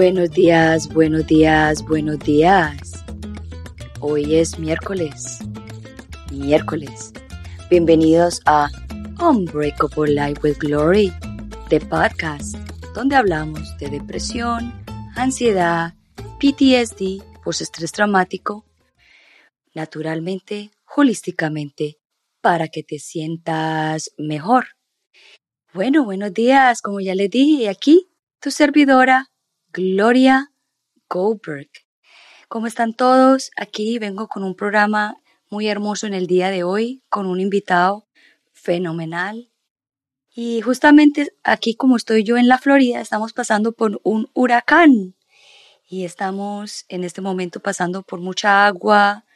Buenos días, buenos días, buenos días. Hoy es miércoles. Miércoles. Bienvenidos a Unbreakable Life with Glory, the podcast, donde hablamos de depresión, ansiedad, PTSD, post-estrés traumático, naturalmente, holísticamente, para que te sientas mejor. Bueno, buenos días, como ya les dije, aquí tu servidora, Gloria Goldberg. ¿Cómo están todos? Aquí vengo con un programa muy hermoso en el día de hoy, con un invitado fenomenal. Y justamente aquí como estoy yo en la Florida, estamos pasando por un huracán. Y estamos en este momento pasando por mucha agua,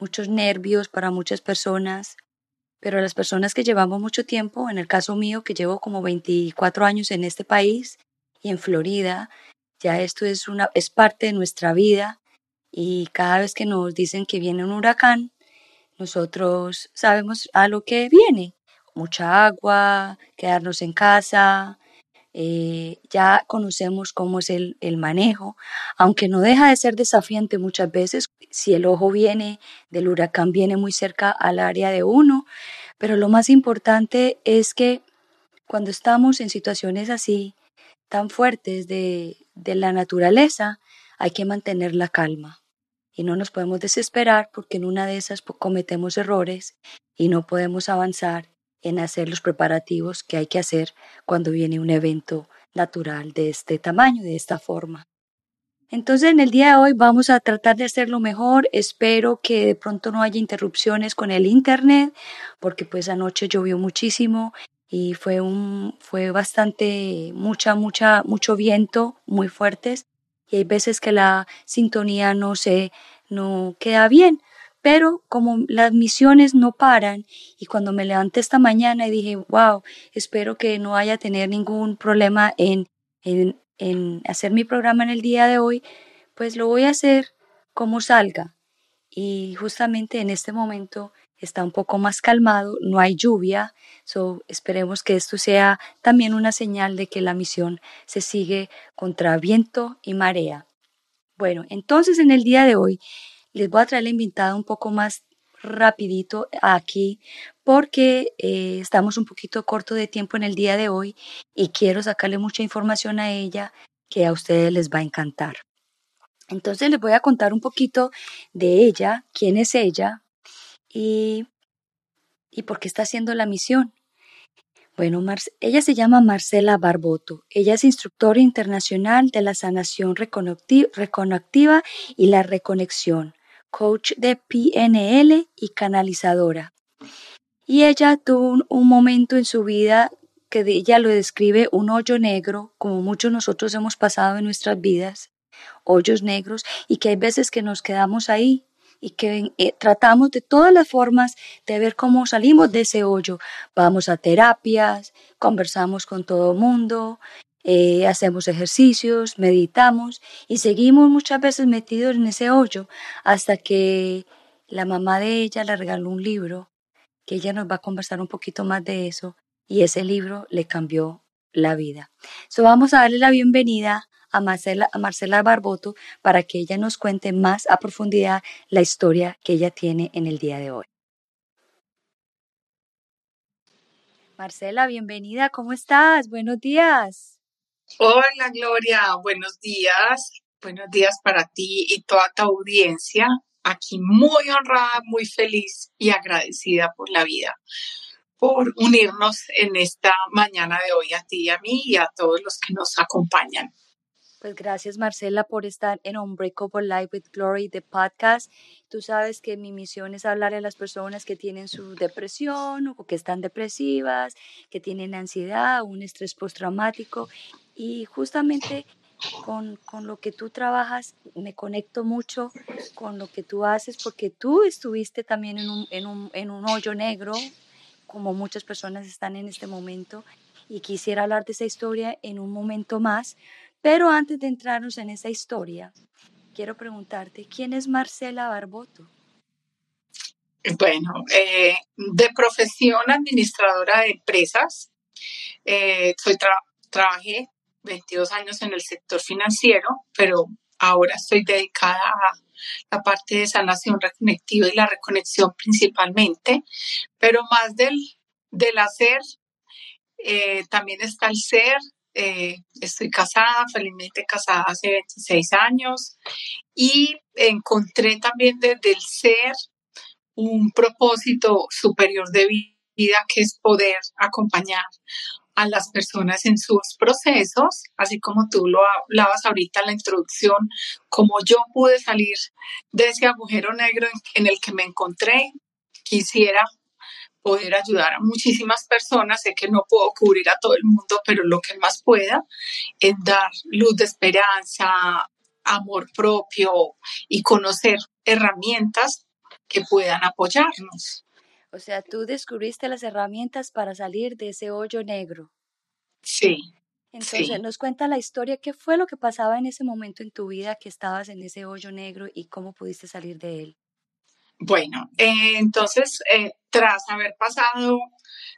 muchos nervios para muchas personas. Pero las personas que llevamos mucho tiempo, en el caso mío, que llevo como 24 años en este país y en Florida, ya esto es, una, es parte de nuestra vida y cada vez que nos dicen que viene un huracán, nosotros sabemos a lo que viene. Mucha agua, quedarnos en casa, eh, ya conocemos cómo es el, el, manejo, aunque no deja de ser desafiante muchas veces si el ojo viene del huracán, viene muy cerca al área de uno, pero lo más importante es que cuando estamos en situaciones así, tan fuertes de, de la naturaleza, hay que mantener la calma y no nos podemos desesperar porque en una de esas cometemos errores y no podemos avanzar en hacer los preparativos que hay que hacer cuando viene un evento natural de este tamaño, de esta forma. Entonces en el día de hoy vamos a tratar de hacerlo mejor. Espero que de pronto no haya interrupciones con el internet porque pues anoche llovió muchísimo y fue un fue bastante mucha mucha mucho viento muy fuertes y hay veces que la sintonía no se no queda bien pero como las misiones no paran y cuando me levanté esta mañana y dije wow espero que no haya tener ningún problema en, en, en hacer mi programa en el día de hoy pues lo voy a hacer como salga y justamente en este momento está un poco más calmado, no hay lluvia, so esperemos que esto sea también una señal de que la misión se sigue contra viento y marea. Bueno, entonces en el día de hoy les voy a traer la invitada un poco más rapidito aquí porque eh, estamos un poquito corto de tiempo en el día de hoy y quiero sacarle mucha información a ella que a ustedes les va a encantar. Entonces les voy a contar un poquito de ella, quién es ella, y, y por qué está haciendo la misión. Bueno, ella se llama Marcela Barboto. Ella es instructora internacional de la sanación reconactiva y la reconexión, coach de PNL y canalizadora. Y ella tuvo un, momento en su vida que ella lo describe un hoyo negro, como muchos nosotros hemos pasado en nuestras vidas, hoyos negros, y que hay veces que nos quedamos ahí y que eh, tratamos de todas las formas de ver cómo salimos de ese hoyo. Vamos a terapias, conversamos con todo el mundo, eh, hacemos ejercicios, meditamos y seguimos muchas veces metidos en ese hoyo hasta que la mamá de ella le regaló un libro que ella nos va a conversar un poquito más de eso y ese libro le cambió la vida. So vamos a darle la bienvenida a Marcela, Marcela Barboto para que ella nos cuente más a profundidad la historia que ella tiene en el día de hoy. Marcela, bienvenida, ¿cómo estás? Buenos días. Hola Gloria, buenos días. Buenos días para ti y toda tu audiencia. Aquí muy honrada, muy feliz y agradecida por la vida, por unirnos en esta mañana de hoy a ti y a mí y a todos los que nos acompañan. Pues gracias Marcela por estar en Unbreakable Life with Glory, de podcast. Tú sabes que mi misión es hablar a las personas que tienen su depresión o que están depresivas, que tienen ansiedad, un estrés postraumático y justamente con, con, lo que tú trabajas me conecto mucho con lo que tú haces porque tú estuviste también en un, en un, en un hoyo negro como muchas personas están en este momento y quisiera hablar de esa historia en un momento más pero antes de entrarnos en esa historia, quiero preguntarte, ¿quién es Marcela Barboto? Bueno, eh, de profesión administradora de empresas, eh, trabajé 22 años en el sector financiero, pero ahora estoy dedicada a la parte de sanación reconectiva y la reconexión principalmente, pero más del, del hacer, eh, también está el ser. Eh, estoy casada, felizmente casada hace 26 años y encontré también desde el ser un propósito superior de vida que es poder acompañar a las personas en sus procesos, así como tú lo hablabas ahorita en la introducción, como yo pude salir de ese agujero negro en, el que me encontré, quisiera poder ayudar a muchísimas personas. Sé que no puedo cubrir a todo el mundo, pero lo que más pueda es dar luz de esperanza, amor propio y conocer herramientas que puedan apoyarnos. O sea, tú descubriste las herramientas para salir de ese hoyo negro. Sí. Entonces, nos cuenta la historia, ¿qué fue lo que pasaba en ese momento en tu vida que estabas en ese hoyo negro y cómo pudiste salir de él? Bueno, eh, entonces, eh, tras haber pasado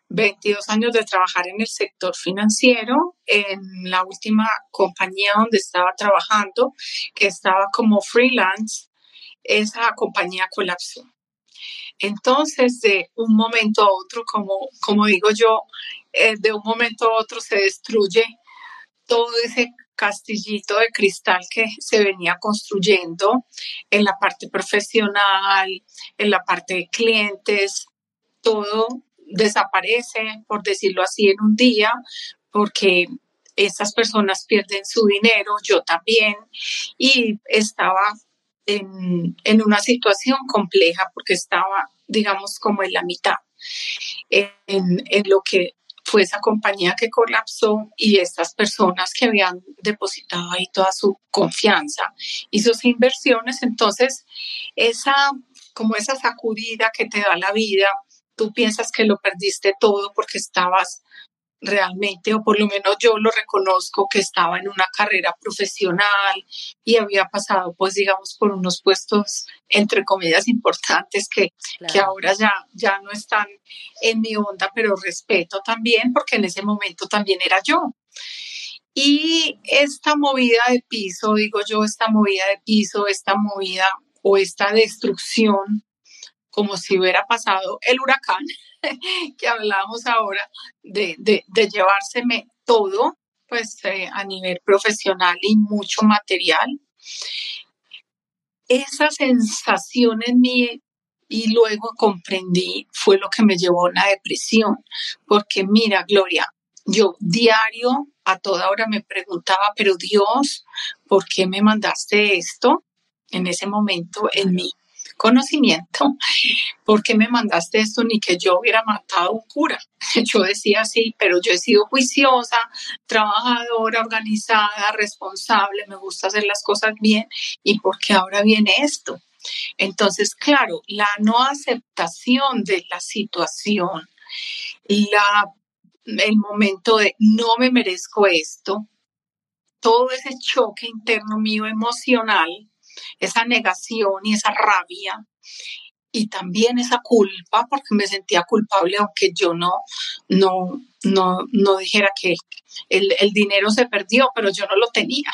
22 años de trabajar en el sector financiero, en la última compañía donde estaba trabajando, que estaba como freelance, esa compañía colapsó. Entonces, de un momento a otro, como, como digo yo, eh, de un momento a otro se destruye todo ese castillito de cristal que se venía construyendo en la parte profesional, en la parte de clientes, todo desaparece, por decirlo así, en un día, porque esas personas pierden su dinero, yo también, y estaba en, una situación compleja porque estaba, digamos, como en la mitad, en, lo que fue esa compañía que colapsó y estas personas que habían depositado ahí toda su confianza y sus inversiones. Entonces, esa, como esa sacudida que te da la vida, tú piensas que lo perdiste todo porque estabas realmente, o por lo menos yo lo reconozco, que estaba en una carrera profesional y había pasado, pues digamos, por unos puestos, entre comillas, importantes que, que ahora ya, ya no están en mi onda, pero respeto también, porque en ese momento también era yo. Y esta movida de piso, digo yo, esta movida de piso, esta movida o esta destrucción, como si hubiera pasado el huracán, que hablábamos ahora de, de, llevárseme todo, pues eh, a nivel profesional y mucho material. Esa sensación en mí y luego comprendí fue lo que me llevó a una depresión, porque mira, Gloria, yo diario a toda hora me preguntaba, pero Dios, ¿por qué me mandaste esto en ese momento en mí? Conocimiento, ¿por qué me mandaste esto? Ni que yo hubiera matado un cura. Yo decía sí, pero yo he sido juiciosa, trabajadora, organizada, responsable, me gusta hacer las cosas bien y ¿por qué ahora viene esto? Entonces, claro, la no aceptación de la situación, la, el momento de no me merezco esto, todo ese choque interno mío emocional esa negación y esa rabia y también esa culpa porque me sentía culpable aunque yo no no no no dijera que el, dinero se perdió pero yo no lo tenía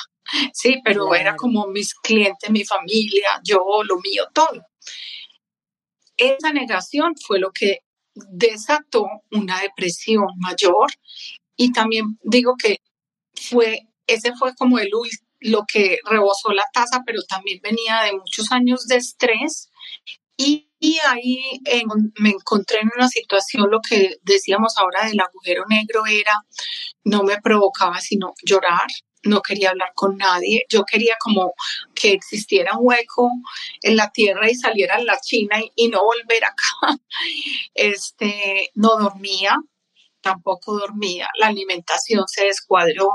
sí pero era como mis clientes mi familia yo lo mío todo. Esa negación fue lo que desató una depresión mayor y también digo que fue ese fue como el, lo que rebosó la tasa, pero también venía de muchos años de estrés. Y, ahí me encontré en una situación, lo que decíamos ahora del agujero negro era, no me provocaba sino llorar, no quería hablar con nadie, yo quería como que existiera un hueco en la tierra y saliera en la China y, y, no volver acá. Este, no dormía, tampoco dormía, la alimentación se descuadró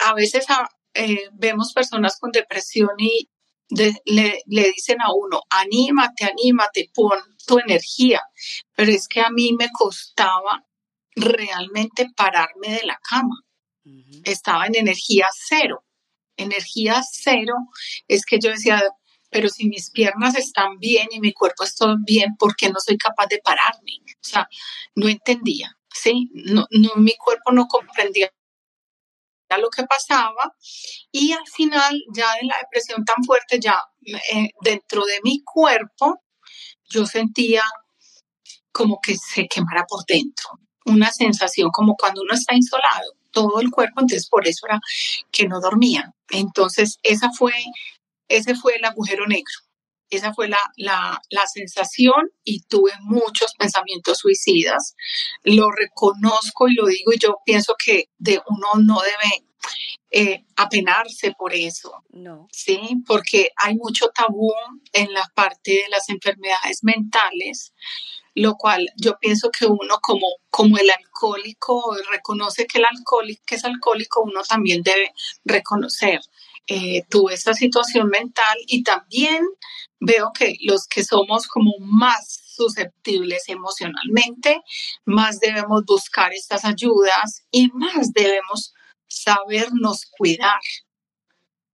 a veces ah, eh, vemos personas con depresión y le, dicen a uno, anímate, anímate, pon tu energía. Pero es que a mí me costaba realmente pararme de la cama. Estaba en energía cero. Energía cero es que yo decía, pero si mis piernas están bien y mi cuerpo está bien, ¿por qué no soy capaz de pararme? O sea, no entendía, ¿sí? No, no, mi cuerpo no comprendía lo que pasaba y al final ya de la depresión tan fuerte, ya eh, dentro de mi cuerpo, yo sentía como que se quemara por dentro, una sensación como cuando uno está insolado, todo el cuerpo, entonces por eso era que no dormía. Entonces esa fue, ese fue el agujero negro. Esa fue la, la, la, sensación y tuve muchos pensamientos suicidas. Lo reconozco y lo digo y yo pienso que de uno no debe eh, apenarse por eso. No. Sí, porque hay mucho tabú en la parte de las enfermedades mentales, lo cual yo pienso que uno como, como el alcohólico reconoce que el alcohólico que es alcohólico, uno también debe reconocer. Eh, tuve esta situación mental y también veo que los que somos como más susceptibles emocionalmente, más debemos buscar estas ayudas y más debemos sabernos cuidar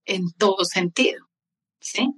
en todo sentido. ¿Sí?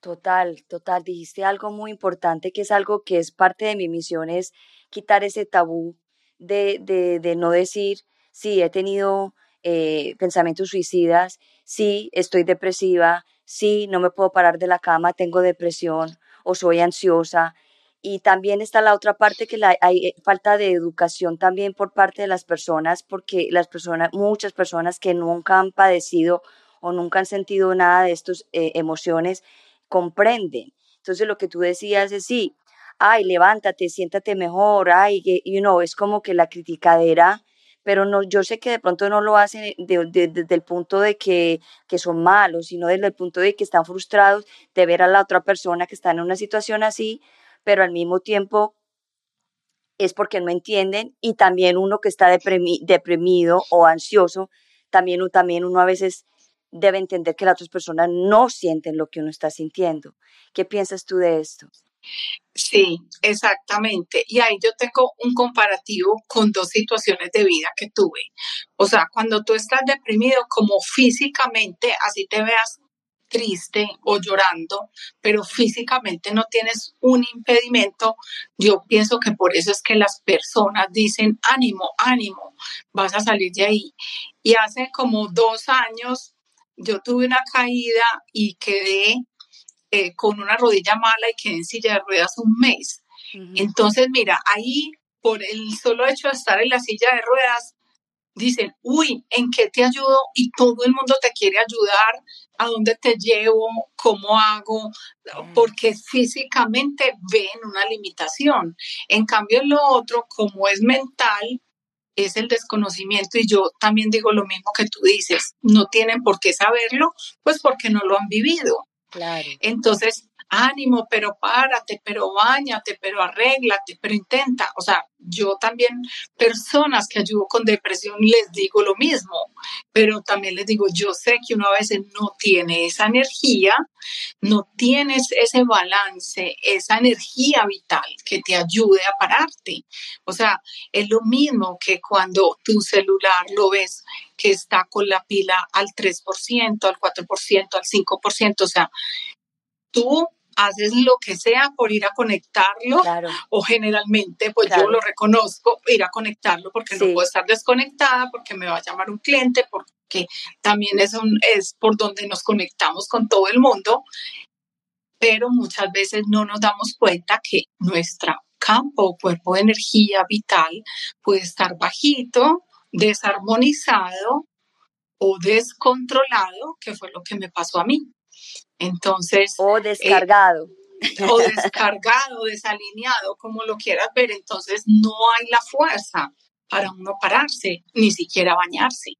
Total, total. Dijiste algo muy importante que es algo que es parte de mi misión, es quitar ese tabú de, de, de no decir, sí, he tenido eh, pensamientos suicidas, sí, estoy depresiva, sí, no me puedo parar de la cama, tengo depresión o soy ansiosa. Y también está la otra parte que la, hay eh, falta de educación también por parte de las personas, porque las personas, muchas personas que nunca han padecido o nunca han sentido nada de estas eh, emociones, comprenden. Entonces lo que tú decías es sí, ay, levántate, siéntate mejor, ay, you know, es como que la criticadera, pero no, yo sé que de pronto no lo hacen desde el punto de que, que son malos, sino desde el punto de que están frustrados de ver a la otra persona que está en una situación así, pero al mismo tiempo es porque no entienden y también uno que está deprimido o ansioso, también, también uno a veces debe entender que las otras personas no sienten lo que uno está sintiendo. ¿Qué piensas tú de esto? Sí, exactamente. Y ahí yo tengo un comparativo con dos situaciones de vida que tuve. O sea, cuando tú estás deprimido, como físicamente, así te veas triste o llorando, pero físicamente no tienes un impedimento, yo pienso que por eso es que las personas dicen, ánimo, ánimo, vas a salir de ahí. Y hace como dos años yo tuve una caída y quedé eh, con una rodilla mala y quedé en silla de ruedas un mes. Entonces, mira, ahí por el solo hecho de estar en la silla de ruedas, dicen, uy, ¿en qué te ayudo? Y todo el mundo te quiere ayudar, ¿a dónde te llevo? ¿Cómo hago? Porque físicamente ven una limitación. En cambio, lo otro, como es mental, es el desconocimiento y yo también digo lo mismo que tú dices, no tienen por qué saberlo, pues porque no lo han vivido. Claro. Entonces, ánimo, pero párate, pero bañate, pero arréglate, pero intenta. O sea, yo también, personas que ayudo con depresión, les digo lo mismo, pero también les digo, yo sé que uno a veces no tiene esa energía, no tienes ese balance, esa energía vital que te ayude a pararte. O sea, es lo mismo que cuando tu celular lo ves que está con la pila al 3%, al 4%, al 5%, o sea, tú haces lo que sea por ir a conectarlo o generalmente pues yo lo reconozco ir a conectarlo porque no puedo estar desconectada porque me va a llamar un cliente porque también es un, es por donde nos conectamos con todo el mundo. Pero muchas veces no nos damos cuenta que nuestro campo o cuerpo de energía vital puede estar bajito desarmonizado o descontrolado que fue lo que me pasó a mí entonces... O eh, descargado. o descargado, desalineado, como lo quieras ver. Entonces no hay la fuerza para uno pararse, ni siquiera bañarse.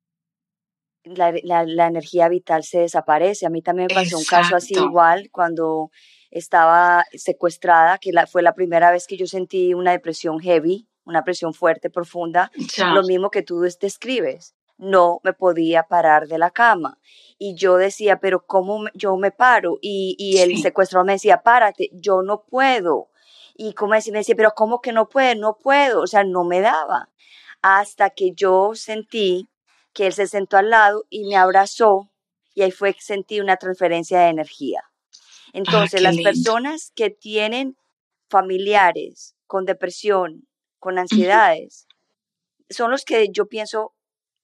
La, la, energía vital se desaparece. A mí también me pasó un caso así igual cuando estaba secuestrada, que la, fue la primera vez que yo sentí una depresión heavy, una presión fuerte, profunda, lo mismo que tú describes. No me podía parar de la cama y yo decía, pero ¿cómo yo me paro? Y, y el secuestrador me decía, párate, yo no puedo. Y como decía, me decía, pero ¿cómo que no puede? No puedo, o sea, no me daba. Hasta que yo sentí que él se sentó al lado y me abrazó y ahí fue que sentí una transferencia de energía. Ah, Entonces, las personas que tienen familiares con depresión, con ansiedades, son los que yo pienso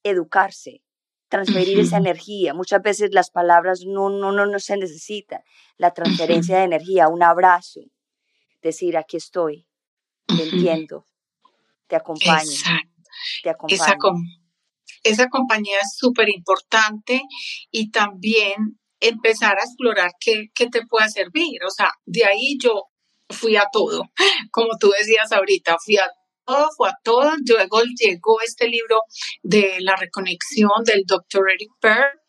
educarse, transferir esa energía. Muchas veces las palabras no, no, no, no se necesitan. La transferencia de energía, un abrazo, decir, aquí estoy, te entiendo, te acompaño. Te acompaño. Esa, compañía es súper importante y también empezar a explorar qué, qué te puede servir. O sea, de ahí yo fui a todo, como tú decías ahorita, fui a todo, fue a todo. Luego llegó este libro de la reconexión del doctor Eric Pearl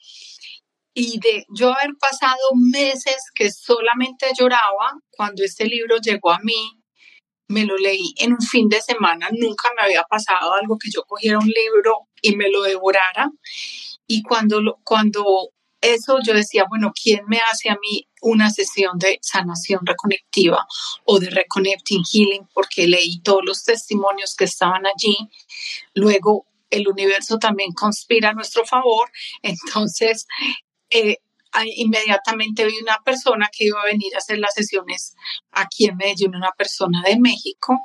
y de yo haber pasado meses que solamente lloraba cuando este libro llegó a mí, me lo leí en un fin de semana, nunca me había pasado algo que yo cogiera un libro y me lo devorara. Y cuando, cuando eso yo decía, bueno, ¿quién me hace a mí una sesión de sanación reconectiva o de reconnecting healing? Porque leí todos los testimonios que estaban allí. Luego el universo también conspira a nuestro favor. Entonces, eh, inmediatamente vi una persona que iba a venir a hacer las sesiones aquí en Medellín, una persona de México,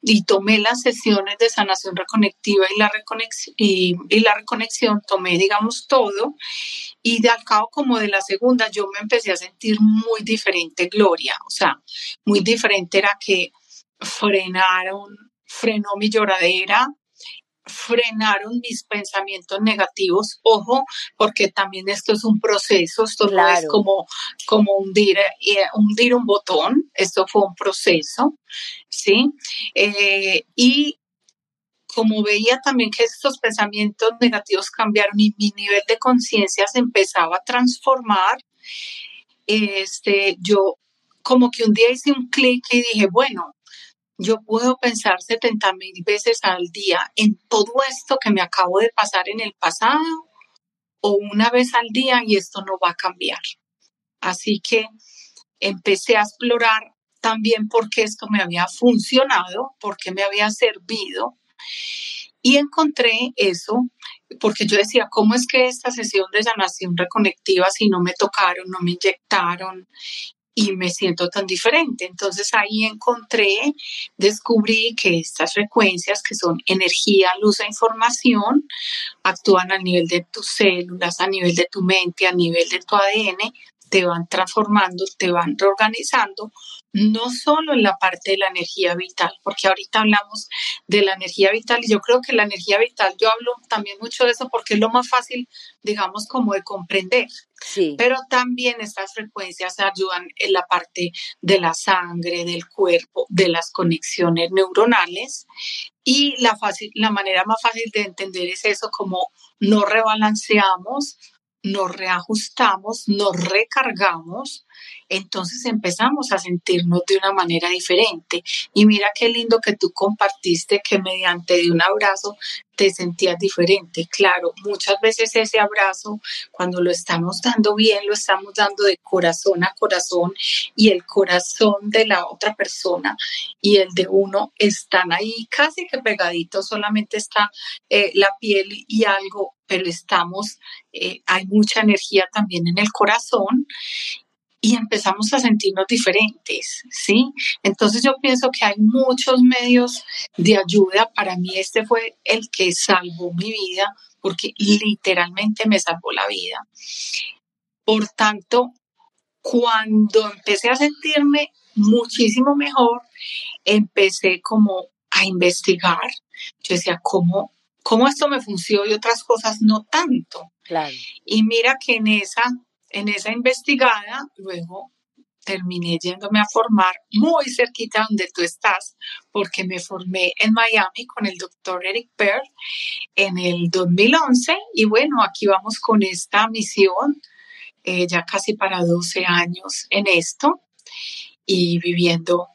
y tomé las sesiones de sanación reconectiva y la, reconexión, y, la reconexión, tomé, digamos, todo, y de al cabo como de la segunda yo me empecé a sentir muy diferente, Gloria, o sea, muy diferente era que frenaron, frenó mi lloradera, frenaron mis pensamientos negativos. Ojo, porque también esto es un proceso, esto no es como, como hundir, eh, hundir un botón, esto fue un proceso, ¿sí? Eh, y como veía también que estos pensamientos negativos cambiaron y mi nivel de conciencia se empezaba a transformar, este, yo como que un día hice un clic y dije, bueno, yo puedo pensar 70 mil veces al día en todo esto que me acabo de pasar en el pasado o una vez al día y esto no va a cambiar. Así que empecé a explorar también por qué esto me había funcionado, por qué me había servido. Y encontré eso, porque yo decía, ¿cómo es que esta sesión de sanación reconectiva, si no me tocaron, no me inyectaron y me siento tan diferente. Entonces ahí encontré, descubrí que estas frecuencias que son energía, luz e información actúan a nivel de tus células, a nivel de tu mente, a nivel de tu ADN, te van transformando, te van reorganizando, no solo en la parte de la energía vital, porque ahorita hablamos de la energía vital y yo creo que la energía vital, yo hablo también mucho de eso porque es lo más fácil, digamos, como de comprender. Sí. Pero también estas frecuencias ayudan en la parte de la sangre, del cuerpo, de las conexiones neuronales. Y la, fácil, la manera más fácil de entender es eso, como no rebalanceamos, nos reajustamos, nos recargamos, entonces empezamos a sentirnos de una manera diferente. Y mira qué lindo que tú compartiste que mediante de un abrazo te sentías diferente. Claro, muchas veces ese abrazo, cuando lo estamos dando bien, lo estamos dando de corazón a corazón y el corazón de la otra persona y el de uno están ahí casi que pegaditos, solamente está eh, la piel y algo, pero estamos, eh, hay mucha energía también en el corazón y empezamos a sentirnos diferentes, ¿sí? Entonces yo pienso que hay muchos medios de ayuda. Para mí este fue el que salvó mi vida porque literalmente me salvó la vida. Por tanto, cuando empecé a sentirme muchísimo mejor, empecé como a investigar. Yo decía, ¿cómo, cómo esto me funciona y otras cosas no tanto? Claro. Y mira que en esa en esa investigada, luego terminé yéndome a formar muy cerquita donde tú estás, porque me formé en Miami con el doctor Eric Pearl en el 2011 y bueno, aquí vamos con esta misión, eh, ya casi para 12 años en esto y viviendo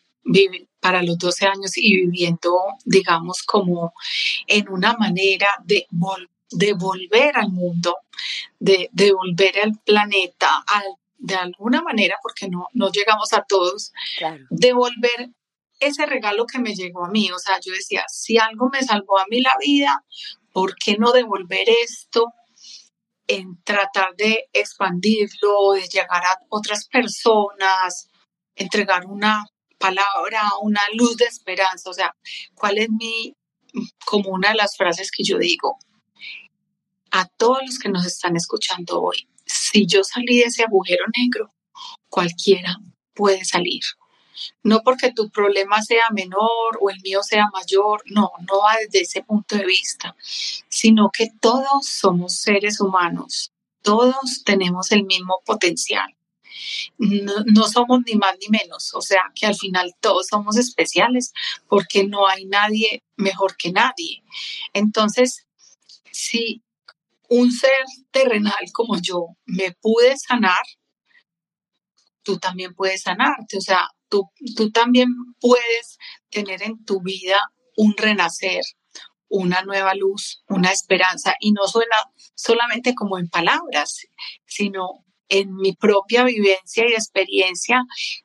para los 12 años y viviendo, digamos, como en una manera de volver devolver al mundo, de devolver al planeta, de alguna manera, porque no, no llegamos a todos, devolver ese regalo que me llegó a mí. O sea, yo decía, si algo me salvó a mí la vida, ¿por qué no devolver esto? en tratar de expandirlo, de llegar a otras personas, entregar una palabra, una luz de esperanza. O sea, ¿cuál es mi, como una de las frases que yo digo? A todos los que nos están escuchando hoy, si yo salí de ese agujero negro, cualquiera puede salir. No porque tu problema sea menor o el mío sea mayor, no, no va desde ese punto de vista, sino que todos somos seres humanos, todos tenemos el mismo potencial. No, somos ni más ni menos, o sea que al final todos somos especiales porque no hay nadie mejor que nadie. Entonces, si un ser terrenal como yo me pude sanar, tú también puedes sanarte, o sea, tú, tú también puedes tener en tu vida un renacer, una nueva luz, una esperanza, y no suena solamente como en palabras, sino en mi propia vivencia y experiencia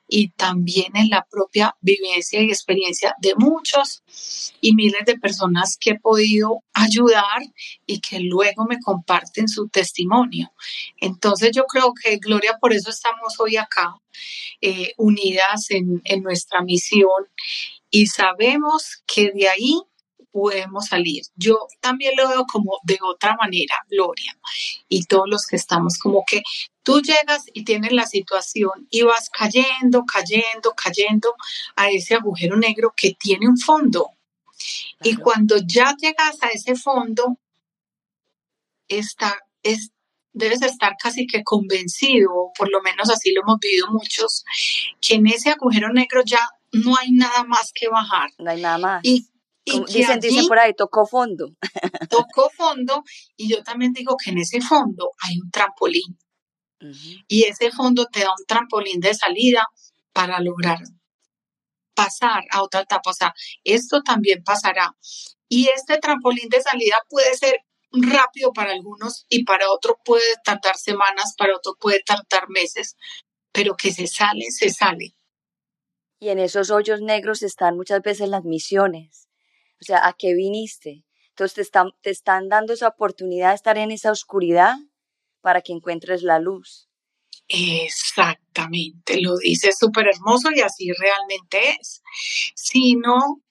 y también en la propia vivencia y experiencia de muchos y miles de personas que he podido ayudar y que luego me comparten su testimonio. Entonces yo creo que Gloria, por eso estamos hoy acá, eh, unidas en, en nuestra misión y sabemos que de ahí podemos salir. Yo también lo veo como de otra manera, Gloria, y todos los que estamos como que tú llegas y tienes la situación y vas cayendo, cayendo, cayendo a ese agujero negro que tiene un fondo. Y cuando ya llegas a ese fondo, está, es, debes estar casi que convencido, por lo menos así lo hemos vivido muchos, que en ese agujero negro ya no hay nada más que bajar. No hay nada más. Y y dicen, dicen por ahí, tocó fondo. Tocó fondo y yo también digo que en ese fondo hay un trampolín. Y ese fondo te da un trampolín de salida para lograr pasar a otra etapa. O sea, esto también pasará. Y este trampolín de salida puede ser rápido para algunos y para otros puede tardar semanas, para otros puede tardar meses, pero que se sale, se sale. Y en esos hoyos negros están muchas veces las misiones o sea, ¿a qué viniste? Entonces te están, te están dando esa oportunidad de estar en esa oscuridad para que encuentres la luz. Exactamente, lo dices súper hermoso y así realmente es. Si no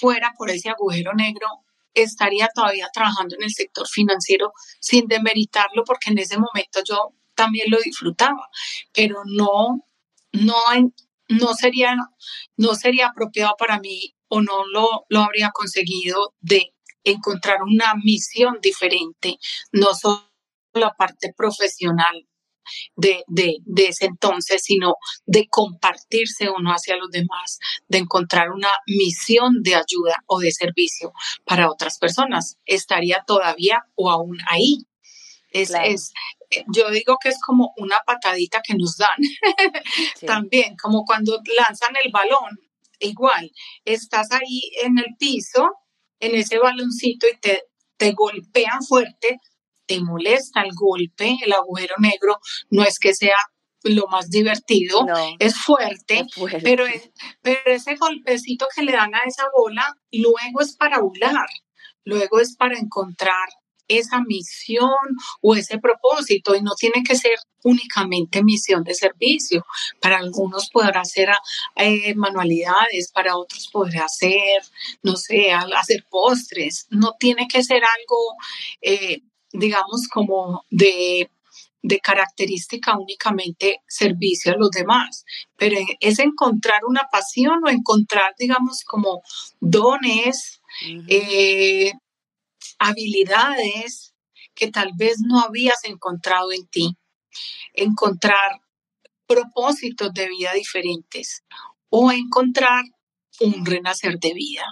fuera por ese agujero negro, estaría todavía trabajando en el sector financiero sin demeritarlo porque en ese momento yo también lo disfrutaba, pero no, no, no sería, no sería apropiado para mí o no lo, lo habría conseguido de encontrar una misión diferente, no solo la parte profesional de, de, de, ese entonces, sino de compartirse uno hacia los demás, de encontrar una misión de ayuda o de servicio para otras personas. Estaría todavía o aún ahí. Es, es, yo digo que es como una patadita que nos dan también, como cuando lanzan el balón igual, estás ahí en el piso, en ese baloncito y te, te golpean fuerte, te molesta el golpe, el agujero negro, no es que sea lo más divertido, es, fuerte, Pero, pero ese golpecito que le dan a esa bola, luego es para volar, luego es para encontrar esa misión o ese propósito y no tiene que ser únicamente misión de servicio. Para algunos podrá ser eh, manualidades, para otros podrá ser, no sé, hacer postres. No tiene que ser algo, eh, digamos, como de de característica únicamente servicio a los demás, pero es encontrar una pasión o encontrar, digamos, como dones, habilidades que tal vez no habías encontrado en ti, encontrar propósitos de vida diferentes o encontrar un renacer de vida.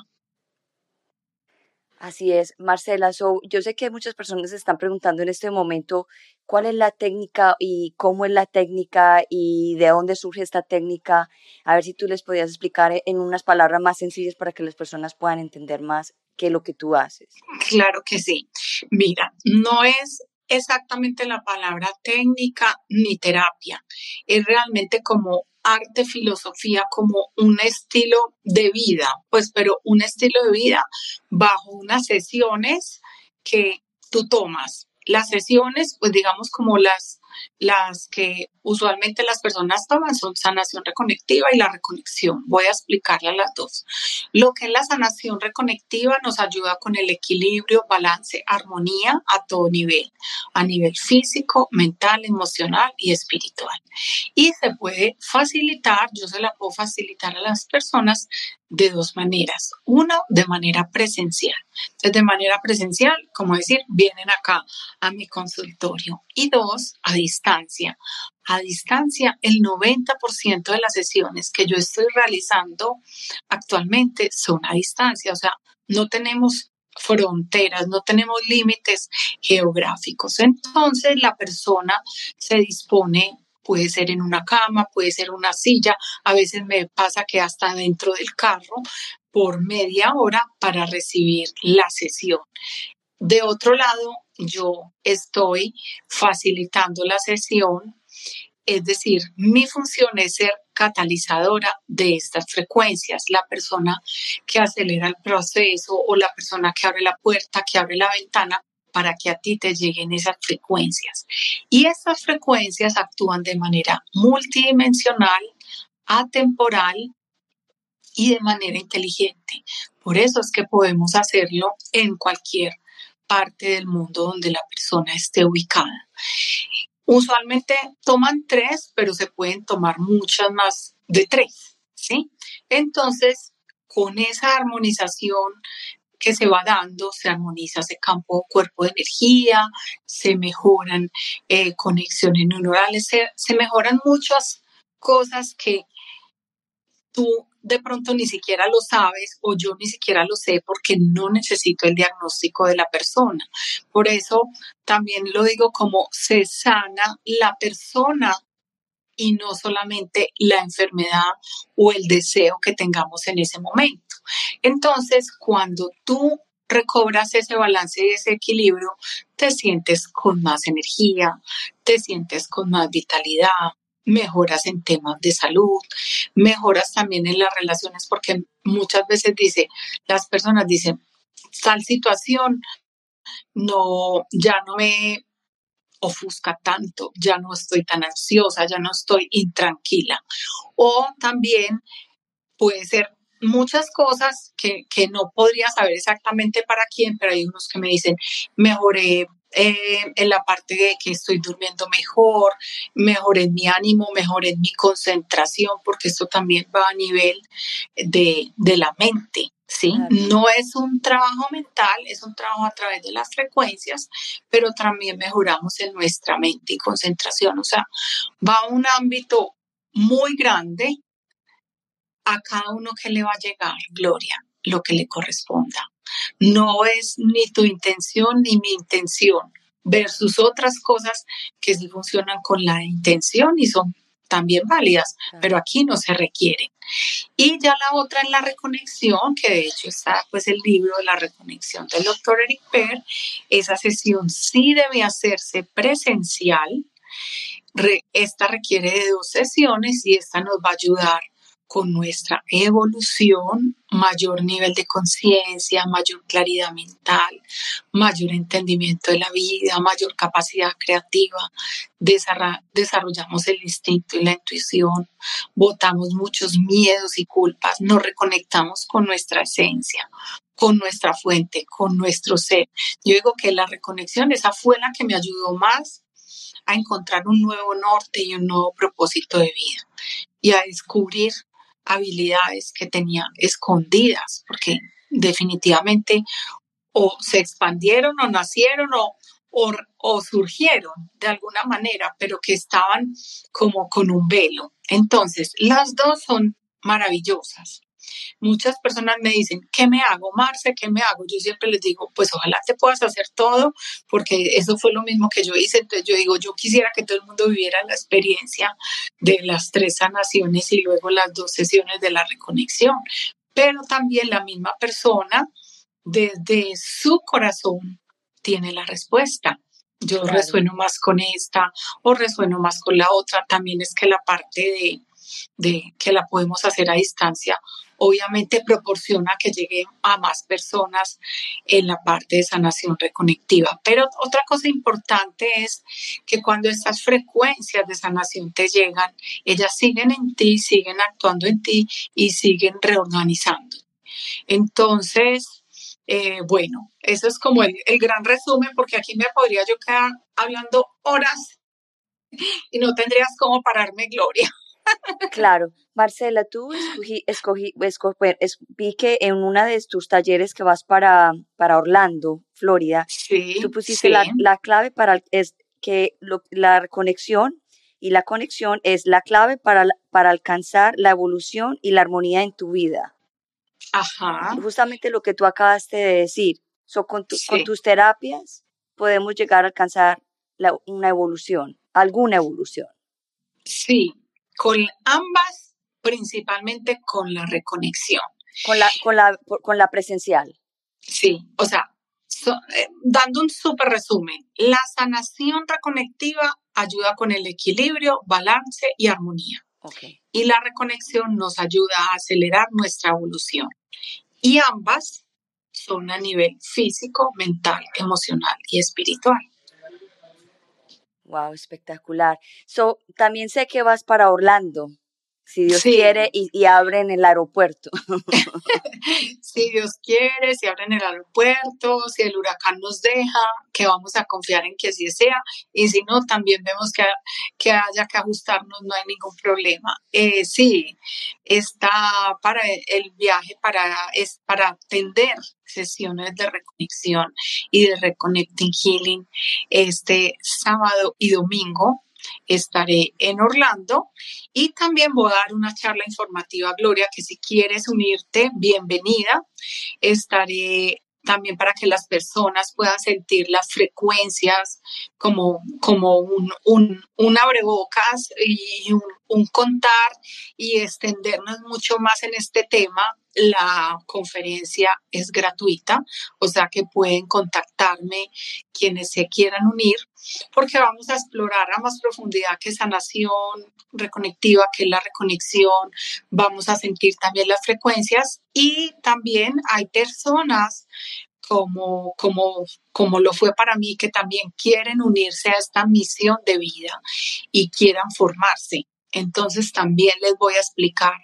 Así es, Marcela. yo sé que muchas personas se están preguntando en este momento cuál es la técnica y cómo es la técnica y de dónde surge esta técnica. A ver si tú les podías explicar en unas palabras más sencillas para que las personas puedan entender más qué es lo que tú haces. Claro que sí. Mira, no es exactamente la palabra técnica ni terapia. Es realmente como arte, filosofía, como un estilo de vida, pues, pero un estilo de vida bajo unas sesiones que tú tomas. Las sesiones, pues digamos como las, las que usualmente las personas toman son sanación reconectiva y la reconexión. Voy a explicarle las dos. Lo que es la sanación reconectiva nos ayuda con el equilibrio, balance, armonía a todo nivel, a nivel físico, mental, emocional y espiritual. Y se puede facilitar, yo se la puedo facilitar a las personas de dos maneras. Una, de manera presencial. Entonces, de manera presencial, como decir, vienen acá a mi consultorio. Y dos, a distancia. A distancia, el 90% de las sesiones que yo estoy realizando actualmente son a distancia. O sea, no tenemos fronteras, no tenemos límites geográficos. Entonces, la persona se dispone puede ser en una cama, puede ser una silla, a veces me pasa que hasta dentro del carro por media hora para recibir la sesión. De otro lado, yo estoy facilitando la sesión, es decir, mi función es ser catalizadora de estas frecuencias, la persona que acelera el proceso o la persona que abre la puerta, que abre la ventana, para que a ti te lleguen esas frecuencias. Y estas frecuencias actúan de manera multidimensional, atemporal y de manera inteligente. Por eso es que podemos hacerlo en cualquier parte del mundo donde la persona esté ubicada. Usualmente toman tres, pero se pueden tomar muchas más de tres, ¿sí? Entonces, con esa armonización que se va dando, se armoniza ese campo cuerpo de energía, se mejoran eh, conexiones neuronales, se, mejoran muchas cosas que tú de pronto ni siquiera lo sabes o yo ni siquiera lo sé porque no necesito el diagnóstico de la persona. Por eso también lo digo como se sana la persona y no solamente la enfermedad o el deseo que tengamos en ese momento. Entonces, cuando tú recobras ese balance y ese equilibrio, te sientes con más energía, te sientes con más vitalidad, mejoras en temas de salud, mejoras también en las relaciones, porque muchas veces dice, las personas dicen, tal situación no, ya no me ofusca tanto, ya no estoy tan ansiosa, ya no estoy intranquila. O también puede ser muchas cosas que, no podría saber exactamente para quién, pero hay unos que me dicen, mejoré eh, en la parte de que estoy durmiendo mejor, mejoré en mi ánimo, mejoré en mi concentración, porque esto también va a nivel de, de la mente. ¿sí? No es un trabajo mental, es un trabajo a través de las frecuencias, pero también mejoramos en nuestra mente y concentración. O sea, va a un ámbito muy grande a cada uno que le va a llegar, Gloria, lo que le corresponda. No es ni tu intención ni mi intención versus otras cosas que sí funcionan con la intención y son también válidas, pero aquí no se requieren. Y ya la otra es la reconexión, que de hecho está pues el libro de la reconexión del doctor Eric Per. Esa sesión sí debe hacerse presencial. esta requiere de dos sesiones y esta nos va a ayudar con nuestra evolución, mayor nivel de conciencia, mayor claridad mental, mayor entendimiento de la vida, mayor capacidad creativa, desarrollamos el instinto y la intuición, botamos muchos miedos y culpas, nos reconectamos con nuestra esencia, con nuestra fuente, con nuestro ser. Yo digo que la reconexión, esa fue la que me ayudó más a encontrar un nuevo norte y un nuevo propósito de vida y a descubrir habilidades que tenía escondidas, porque definitivamente o se expandieron o nacieron o, o, surgieron de alguna manera, pero que estaban como con un velo. Entonces, las dos son maravillosas. Muchas personas me dicen, ¿qué me hago, Marce? ¿Qué me hago? Yo siempre les digo, pues ojalá te puedas hacer todo, porque eso fue lo mismo que yo hice. Entonces yo digo, yo quisiera que todo el mundo viviera la experiencia de las tres sanaciones y luego las dos sesiones de la reconexión. Pero también la misma persona, desde su corazón, tiene la respuesta. Yo resueno más con esta o resueno más con la otra. También es que la parte de, de que la podemos hacer a distancia obviamente proporciona que llegue a más personas en la parte de sanación reconectiva. Pero otra cosa importante es que cuando estas frecuencias de sanación te llegan, ellas siguen en ti, siguen actuando en ti y siguen reorganizando. Entonces, eh, bueno, eso es como el, el gran resumen, porque aquí me podría yo quedar hablando horas y no tendrías cómo pararme, Gloria. Claro, Marcela, tú escogí, escogí, vi que en una de tus talleres que vas para, para Orlando, Florida, tú pusiste la, la, clave para es que la conexión y la conexión es la clave para, para alcanzar la evolución y la armonía en tu vida. Ajá. Justamente lo que tú acabaste de decir. So, con, con tus terapias podemos llegar a alcanzar una evolución, alguna evolución. Sí, con ambas, principalmente con la reconexión. Con la, con la, con la presencial. Sí, o sea, eh, dando un súper resumen, la sanación reconectiva ayuda con el equilibrio, balance y armonía. Okay. Y la reconexión nos ayuda a acelerar nuestra evolución. Y ambas son a nivel físico, mental, emocional y espiritual. Wow, espectacular. So, también sé que vas para Orlando si Dios quiere, y, y, abren el aeropuerto. si Dios quiere, si abren el aeropuerto, si el huracán nos deja, que vamos a confiar en que así sea, y si no, también vemos que, que haya que ajustarnos, no hay ningún problema. Eh, sí, está para el viaje, para, es para atender sesiones de reconexión y de Reconnecting Healing este sábado y domingo estaré en Orlando y también voy a dar una charla informativa, Gloria, que si quieres unirte, bienvenida. Estaré también para que las personas puedan sentir las frecuencias como, como un, un, un abrebocas y un, un contar y extendernos mucho más en este tema la conferencia es gratuita, o sea que pueden contactarme quienes se quieran unir, porque vamos a explorar a más profundidad que sanación reconectiva, que es la reconexión, vamos a sentir también las frecuencias y también hay personas como, como, como lo fue para mí, que también quieren unirse a esta misión de vida y quieran formarse. Entonces también les voy a explicar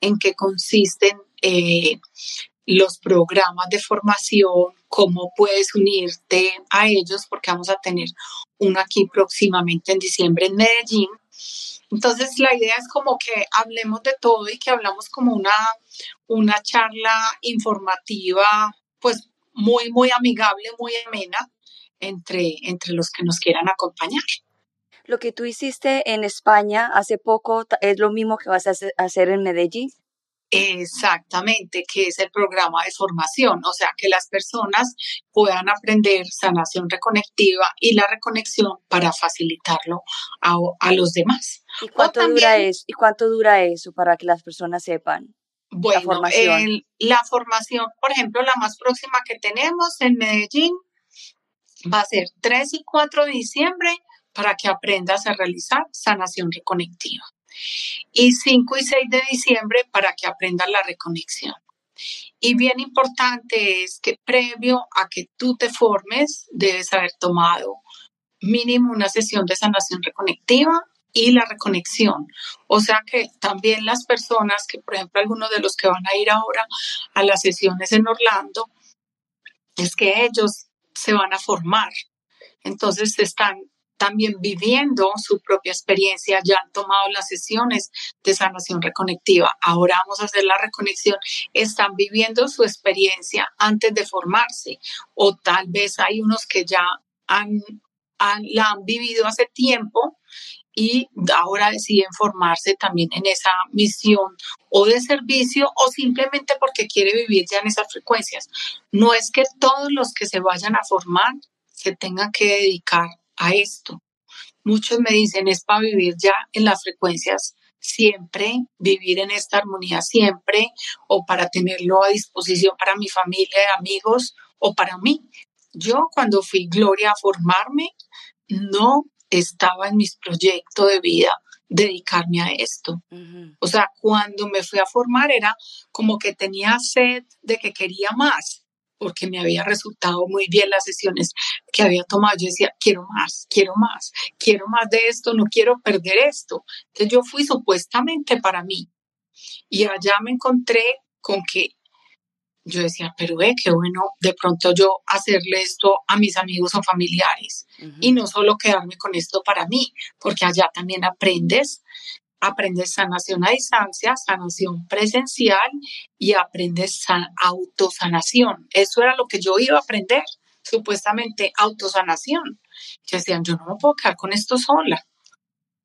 en qué consisten eh, los programas de formación, cómo puedes unirte a ellos, porque vamos a tener uno aquí próximamente en diciembre en Medellín. Entonces la idea es como que hablemos de todo y que hablamos como una, una charla informativa, pues muy, muy amigable, muy amena entre, entre los que nos quieran acompañar. Lo que tú hiciste en España hace poco es lo mismo que vas a hacer en Medellín. Exactamente, que es el programa de formación, o sea, que las personas puedan aprender sanación reconectiva y la reconexión para facilitarlo a, los demás. ¿Y cuánto, dura eso? ¿Y cuánto dura eso para que las personas sepan? Bueno, la formación. la formación, por ejemplo, la más próxima que tenemos en Medellín va a ser 3 y 4 de diciembre para que aprendas a realizar sanación reconectiva. Y 5 y 6 de diciembre para que aprendas la reconexión. Y bien importante es que previo a que tú te formes, debes haber tomado mínimo una sesión de sanación reconectiva y la reconexión. O sea que también las personas que, por ejemplo, algunos de los que van a ir ahora a las sesiones en Orlando, es que ellos se van a formar. Entonces están también viviendo su propia experiencia, ya han tomado las sesiones de sanación reconectiva, ahora vamos a hacer la reconexión, están viviendo su experiencia antes de formarse o tal vez hay unos que ya han, la han vivido hace tiempo y ahora deciden formarse también en esa misión o de servicio o simplemente porque quiere vivir ya en esas frecuencias. No es que todos los que se vayan a formar se tengan que dedicar a esto. Muchos me dicen es para vivir ya en las frecuencias siempre, vivir en esta armonía siempre, o para tenerlo a disposición para mi familia, amigos o para mí. Yo cuando fui Gloria a formarme, no estaba en mis proyectos de vida dedicarme a esto. O sea, cuando me fui a formar era como que tenía sed de que quería más, porque me había resultado muy bien las sesiones que había tomado. Yo decía, quiero más, quiero más, quiero más de esto, no quiero perder esto. Entonces yo fui supuestamente para mí. Y allá me encontré con que yo decía, pero ve, qué bueno de pronto yo hacerle esto a mis amigos o familiares Ujú. y no solo quedarme con esto para mí, porque allá también aprendes, aprendes sanación a distancia, sanación presencial y aprendes sa- autosanación. Eso era lo que yo iba a aprender, supuestamente autosanación. Yo decía, yo no me puedo quedar con esto sola.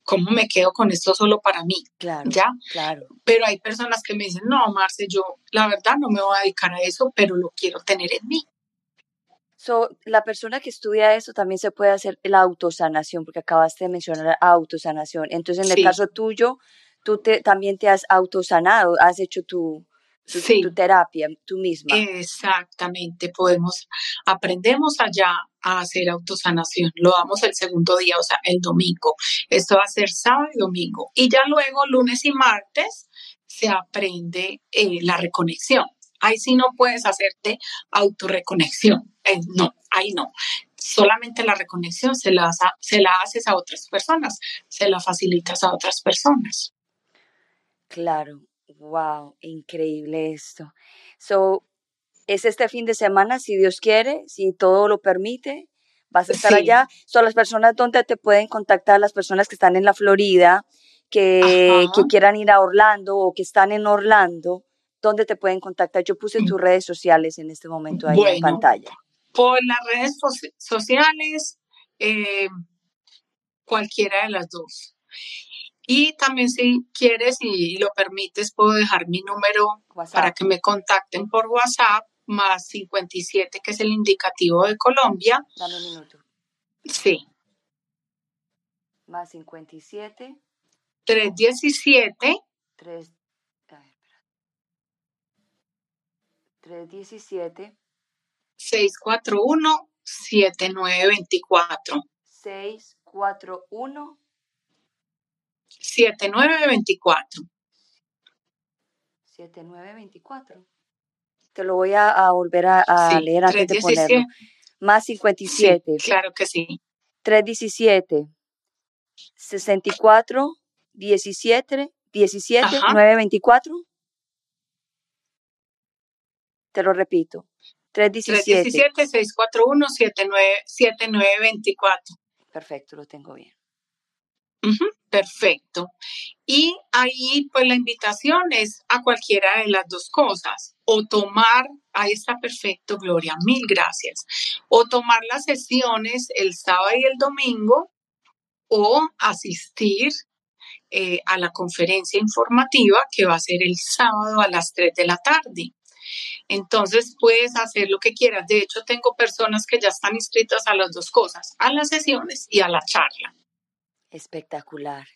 ¿Cómo me quedo con esto solo para mí? Claro, ¿Ya? claro. Pero hay personas que me dicen, no, Marce, yo la verdad no me voy a dedicar a eso, pero lo quiero tener en mí. So, la persona que estudia eso también se puede hacer la autosanación, porque acabaste de mencionar autosanación. Entonces, en el Sí. caso tuyo, tú te, también te has autosanado, has hecho tu, tu, Sí. tu terapia tú misma. Exactamente, podemos, aprendemos allá a hacer autosanación. Lo damos el segundo día, o sea, el domingo. Esto va a ser sábado y domingo. Y ya luego, lunes y martes, se aprende eh, la reconexión. Ahí sí no puedes hacerte autorreconexión. Eh, no, ahí no. Solamente la reconexión se la, se la haces a otras personas, se la facilitas a otras personas. Claro, wow, increíble esto. So, es este fin de semana, si Dios quiere, si todo lo permite, vas a estar Sí. allá. Son las personas donde te pueden contactar, las personas que están en la Florida, que quieran ir a Orlando o que están en Orlando, ¿dónde te pueden contactar? Yo puse tus redes sociales en este momento ahí en pantalla. por las redes soci- sociales, eh, cualquiera de las dos. Y también si quieres y lo permites, puedo dejar mi número para que me contacten por WhatsApp, más 57, que es el indicativo de Colombia. Dame un minuto. Sí, Más 57, 317 3, a ver, espera. 317 641 7924. 641 7924. 7924. Te lo voy a, a volver a, a Sí, leer antes de ponerlo. 317. Más Sí, 57, claro que sí. 317, 64, 17, 17, Ajá. 924. Te lo repito. 317. 317 641 7924. Perfecto, lo tengo bien. Perfecto. Y ahí, pues la invitación es a cualquiera de las dos cosas. O tomar, ahí está perfecto, Gloria, mil gracias. O tomar las sesiones el sábado y el domingo, o asistir eh, a la conferencia informativa que va a ser el sábado a las 3 de la tarde. Entonces puedes hacer lo que quieras. De hecho, tengo personas que ya están inscritas a las dos cosas, a las sesiones y a la charla. Espectacular.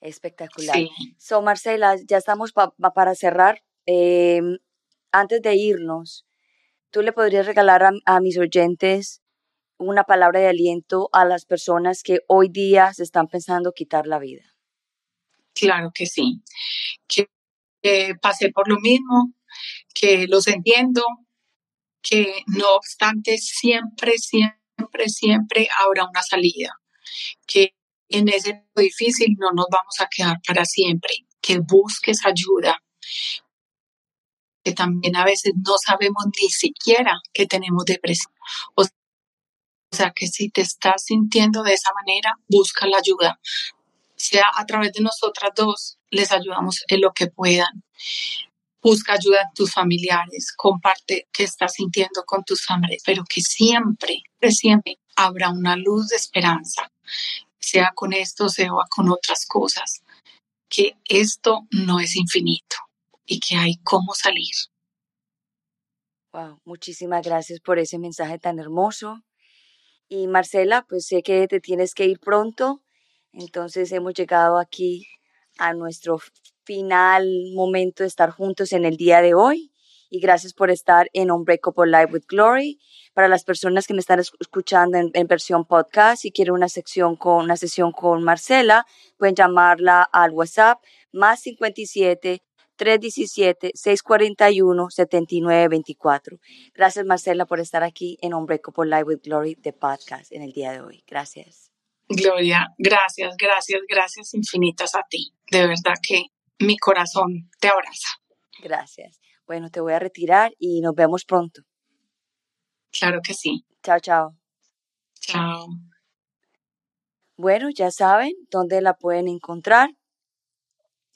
Espectacular. Sí. So, Marcela, ya estamos pa- pa- para cerrar. Eh, antes de irnos, ¿tú le podrías regalar a, a mis oyentes una palabra de aliento a las personas que hoy día se están pensando quitar la vida? Claro que sí. Que, que pasé por lo mismo, que los entiendo, que no obstante siempre, siempre, siempre habrá una salida. Que en ese difícil no nos vamos a quedar para siempre. Que busques ayuda. Que también a veces no sabemos ni siquiera que tenemos depresión. O sea que si te estás sintiendo de esa manera, busca la ayuda. Sea a través de nosotras dos, les ayudamos en lo que puedan. Busca ayuda en tus familiares, comparte qué estás sintiendo con tus familiares, pero que siempre, siempre habrá una luz de esperanza, sea con esto, sea con otras cosas, que esto no es infinito y que hay cómo salir. Wow, muchísimas gracias por ese mensaje tan hermoso. Y Marcela, pues sé que te tienes que ir pronto, entonces hemos llegado aquí a nuestro final momento de estar juntos en el día de hoy. Y gracias por estar en Unbreakable Life with Glory. Para las personas que me están escuchando en, versión podcast, si quieren una sección con una sesión con Marcela, pueden llamarla al WhatsApp más 57 317 641 7924. Gracias Marcela por estar aquí en Unbreakable Live with Glory de podcast en el día de hoy. Gracias. Gloria, gracias, gracias, gracias infinitas a ti. De verdad que mi corazón te abraza. Gracias. Bueno, te voy a retirar y nos vemos pronto. Claro que sí. Chao, chao. Chao. Bueno, ya saben dónde la pueden encontrar.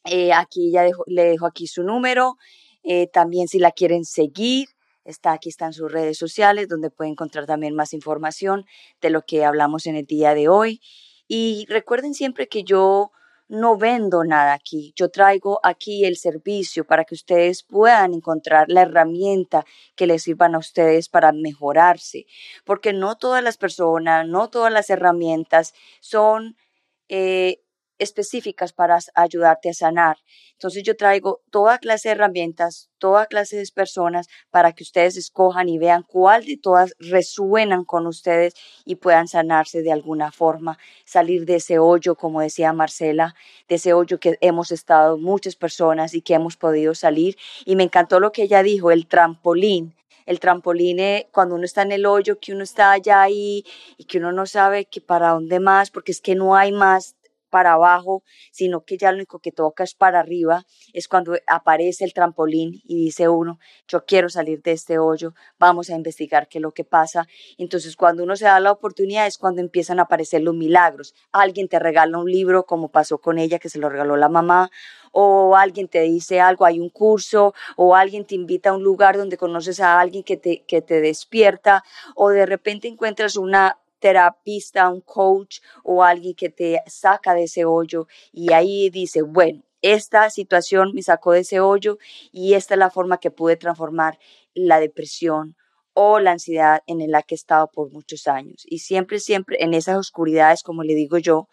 Eh, aquí ya le dejo aquí su número. Eh, también si la quieren seguir, está aquí están sus redes sociales donde pueden encontrar también más información de lo que hablamos en el día de hoy. Y recuerden siempre que yo no vendo nada aquí, yo traigo aquí el servicio para que ustedes puedan encontrar la herramienta que les sirvan a ustedes para mejorarse, porque no todas las personas, no todas las herramientas son eh, específicas para ayudarte a sanar. Entonces yo traigo toda clase de herramientas, toda clase de personas para que ustedes escojan y vean cuál de todas resuenan con ustedes y puedan sanarse de alguna forma, salir de ese hoyo, como decía Marcela, de ese hoyo que hemos estado muchas personas y que hemos podido salir. Y me encantó lo que ella dijo, el trampolín el trampolín, cuando uno está en el hoyo, que uno está allá ahí y que uno no sabe que para dónde más, porque es que no hay más para abajo, sino que ya lo único que toca es para arriba, es cuando aparece el trampolín y dice uno, yo quiero salir de este hoyo, vamos a investigar qué es lo que pasa. Entonces, cuando uno se da la oportunidad es cuando empiezan a aparecer los milagros. Alguien te regala un libro, como pasó con ella, que se lo regaló la mamá, o alguien te dice algo, hay un curso, o alguien te invita a un lugar donde conoces a alguien que te, que te despierta, o de repente encuentras una terapista, un coach o alguien que te saca de ese hoyo y ahí dice, bueno, esta situación me sacó de ese hoyo y esta es la forma que pude transformar la depresión o la ansiedad en la que he estado por muchos años. Y siempre, siempre en esas oscuridades, como le digo yo,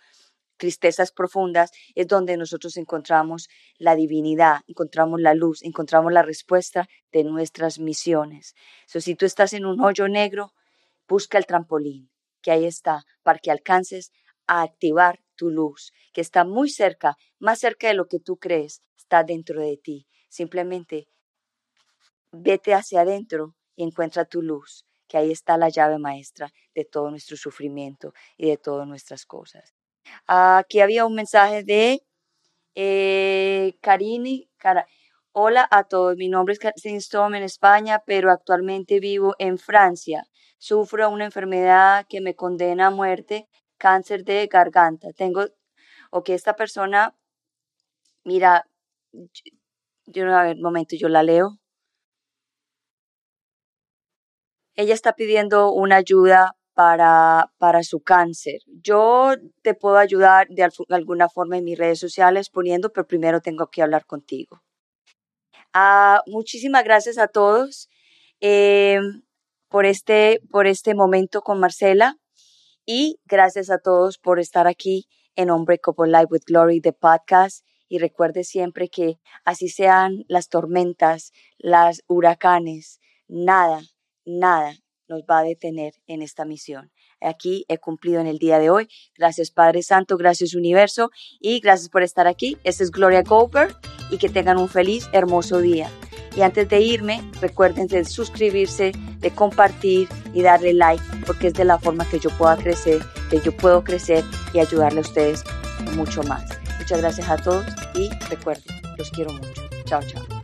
tristezas profundas, es donde nosotros encontramos la divinidad, encontramos la luz, encontramos la respuesta de nuestras misiones. So, si tú estás en un hoyo negro, busca el trampolín, que ahí está, para que alcances a activar tu luz, que está muy cerca, más cerca de lo que tú crees, está dentro de ti. Simplemente vete hacia adentro y encuentra tu luz, que ahí está la llave maestra de todo nuestro sufrimiento y de todas nuestras cosas. Aquí había un mensaje de eh, Karini. Hola a todos, mi nombre es Karini Storm en España, pero actualmente vivo en Francia sufro una enfermedad que me condena a muerte, cáncer de garganta. Tengo, o que esta persona, mira, yo, a ver, un momento, yo la leo. Ella está pidiendo una ayuda para, para su cáncer. Yo te puedo ayudar de alguna forma en mis redes sociales poniendo, pero primero tengo que hablar contigo. Ah, muchísimas gracias a todos. Eh, por este, por este momento con Marcela y gracias a todos por estar aquí en Unbreakable Life with Glory, the podcast. Y recuerde siempre que así sean las tormentas, las huracanes, nada, nada nos va a detener en esta misión. Aquí he cumplido en el día de hoy. Gracias Padre Santo, gracias Universo y gracias por estar aquí. Esta es Gloria Goldberg y que tengan un feliz, hermoso día. Y antes de irme, recuerden de suscribirse, de compartir y darle like, porque es de la forma que yo pueda crecer, que yo puedo crecer y ayudarle a ustedes mucho más. Muchas gracias a todos y recuerden, los quiero mucho. Chao, chao.